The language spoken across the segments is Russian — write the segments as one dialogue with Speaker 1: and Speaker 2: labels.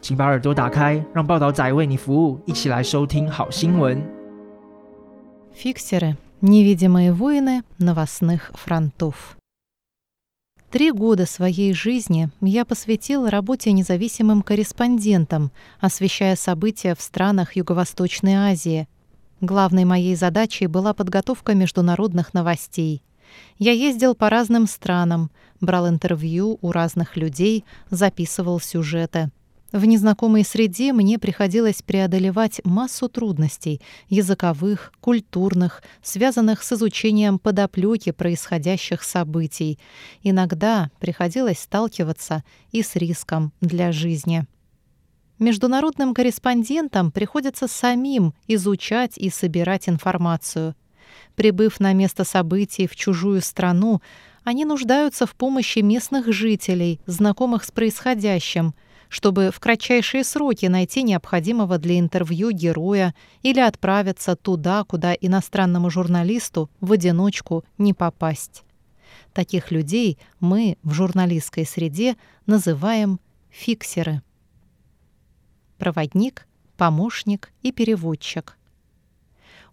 Speaker 1: 请把耳朵打开，让报道仔为你服务，一起来收听好新闻。
Speaker 2: Фиксеры – невидимые воины новостных фронтов. Три года своей жизни я посвятил работе независимым корреспондентом, освещая события в странах Юго-Восточной Азии. Главной моей задачей была подготовка международных новостей. Я ездил по разным странам, брал интервью у разных людей, записывал сюжеты. В незнакомой среде мне приходилось преодолевать массу трудностей языковых, культурных, связанных с изучением подоплёки происходящих событий. Иногда приходилось сталкиваться и с риском для жизни. Международным корреспондентам приходится самим изучать и собирать информацию. Прибыв на место событий в чужую страну, они нуждаются в помощи местных жителей, знакомых с происходящим, чтобы в кратчайшие сроки найти необходимого для интервью героя или отправиться туда, куда иностранному журналисту в одиночку не попасть. Таких людей мы в журналистской среде называем фиксеры. Проводник, помощник и переводчик.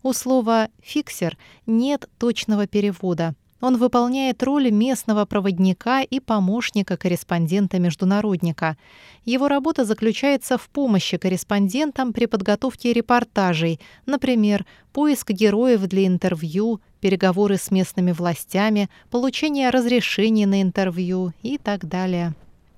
Speaker 2: У слова «фиксер» нет точного перевода. Он выполняет роль местного проводника и помощника корреспондента-международника. Его работа заключается в помощи корреспондентам при подготовке репортажей, например, поиск героев для интервью, переговоры с местными властями, получение разрешений на интервью и так далее.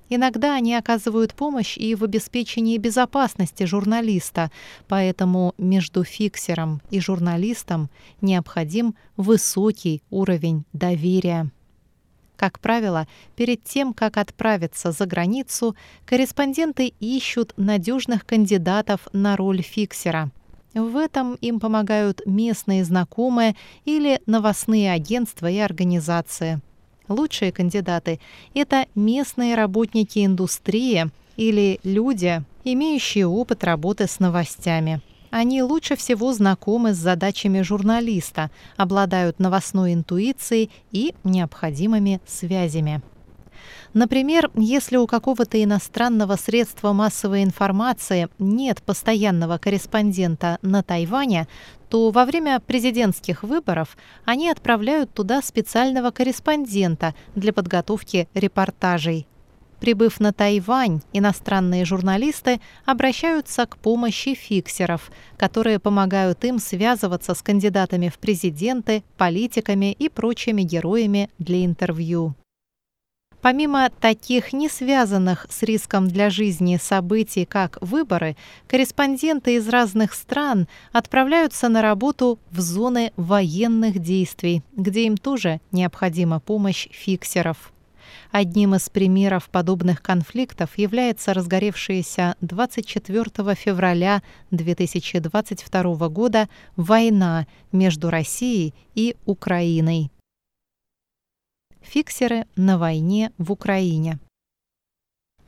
Speaker 2: Иногда они оказывают помощь и в обеспечении безопасности журналиста, поэтому между фиксером и журналистом необходим высокий уровень доверия. Как правило, перед тем, как отправиться за границу, корреспонденты ищут надежных кандидатов на роль фиксера. В этом им помогают местные знакомые или новостные агентства и организации. Лучшие кандидаты – это местные работники индустрии или люди, имеющие опыт работы с новостями. Они лучше всего знакомы с задачами журналиста, обладают новостной интуицией и необходимыми связями. Например, если у какого-то иностранного средства массовой информации нет постоянного корреспондента на Тайване, то во время президентских выборов они отправляют туда специального корреспондента для подготовки репортажей. Прибыв на Тайвань, иностранные журналисты обращаются к помощи фиксеров, которые помогают им связываться с кандидатами в президенты, политиками и прочими героями для интервью. Помимо таких не связанных с риском для жизни событий, как выборы, корреспонденты из разных стран отправляются на работу в зоны военных действий, где им тоже необходима помощь фиксеров. Одним из примеров подобных конфликтов является разгоревшаяся 24 февраля 2022 года война между Россией и Украиной. Фиксеры на войне в Украине.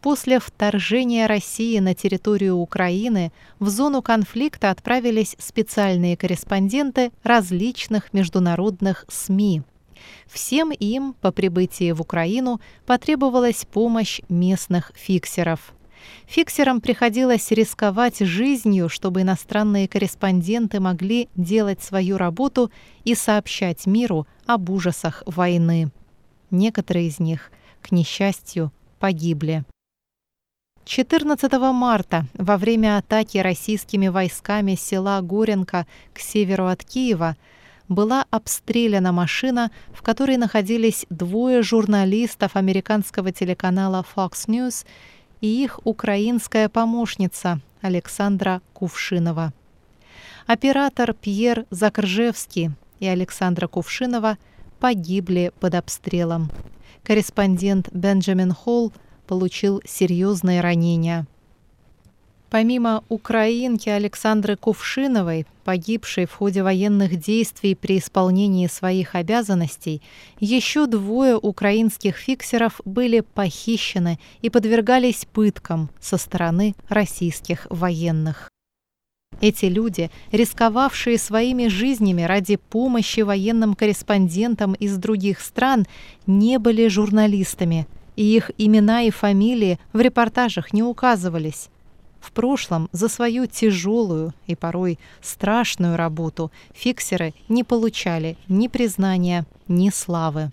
Speaker 2: После вторжения России на территорию Украины в зону конфликта отправились специальные корреспонденты различных международных СМИ. Всем им по прибытии в Украину потребовалась помощь местных фиксеров. Фиксерам приходилось рисковать жизнью, чтобы иностранные корреспонденты могли делать свою работу и сообщать миру об ужасах войны. Некоторые из них, к несчастью, погибли. 14 марта во время атаки российскими войсками села Горенко к северу от Киева была обстреляна машина, в которой находились двое журналистов американского телеканала Fox News и их украинская помощница Александра Кувшинова. Оператор Пьер Закржевский и Александра Кувшинова погибли под обстрелом. Корреспондент Бенджамин Холл получил серьезные ранения. Помимо украинки Александры Кувшиновой, погибшей в ходе военных действий при исполнении своих обязанностей, еще двое украинских фиксеров были похищены и подвергались пыткам со стороны российских военных. Эти люди, рисковавшие своими жизнями ради помощи военным корреспондентам из других стран, не были журналистами, и их имена и фамилии в репортажах не указывались. В прошлом за свою тяжелую и порой страшную работу фиксеры не получали ни признания, ни славы.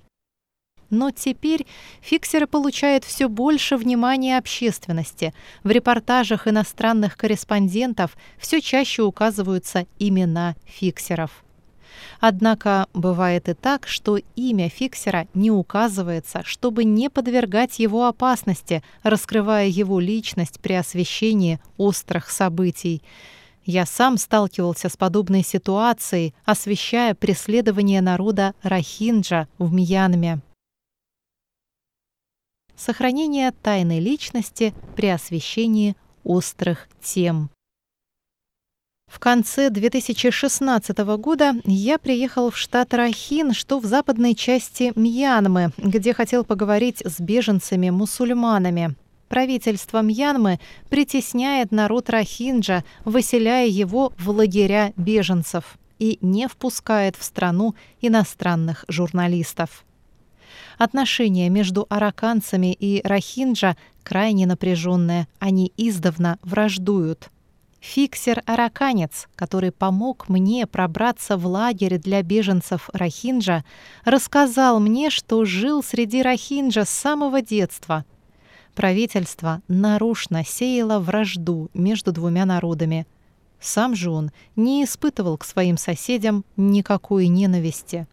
Speaker 2: Но теперь фиксеры получают все больше внимания общественности. В репортажах иностранных корреспондентов все чаще указываются имена фиксеров. Однако бывает и так, что имя фиксера не указывается, чтобы не подвергать его опасности, раскрывая его личность при освещении острых событий. Я сам сталкивался с подобной ситуацией, освещая преследование народа Рахинджа в Мьянме сохранение тайной личности при освещении острых тем. В конце 2016 года я приехал в штат Рахин, что в западной части Мьянмы, где хотел поговорить с беженцами-мусульманами. Правительство Мьянмы притесняет народ Рахинджа, выселяя его в лагеря беженцев и не впускает в страну иностранных журналистов. Отношения между араканцами и рахинджа крайне напряженные, они издавна враждуют. Фиксер-араканец, который помог мне пробраться в лагерь для беженцев Рахинджа, рассказал мне, что жил среди Рахинджа с самого детства. Правительство нарочно сеяло вражду между двумя народами. Сам же он не испытывал к своим соседям никакой ненависти.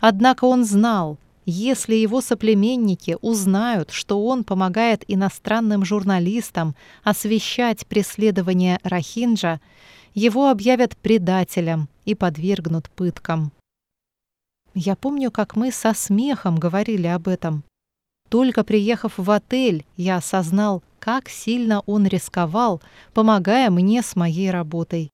Speaker 2: Однако он знал, если его соплеменники узнают, что он помогает иностранным журналистам освещать преследование Рахинджа, его объявят предателем и подвергнут пыткам. Я помню, как мы со смехом говорили об этом. Только приехав в отель, я осознал, как сильно он рисковал, помогая мне с моей работой.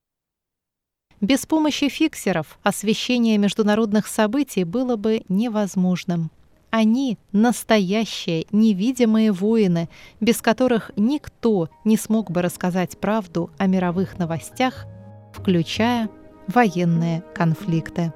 Speaker 2: Без помощи фиксеров освещение международных событий было бы невозможным. Они — настоящие невидимые воины, без которых никто не смог бы рассказать правду о мировых новостях, включая военные конфликты.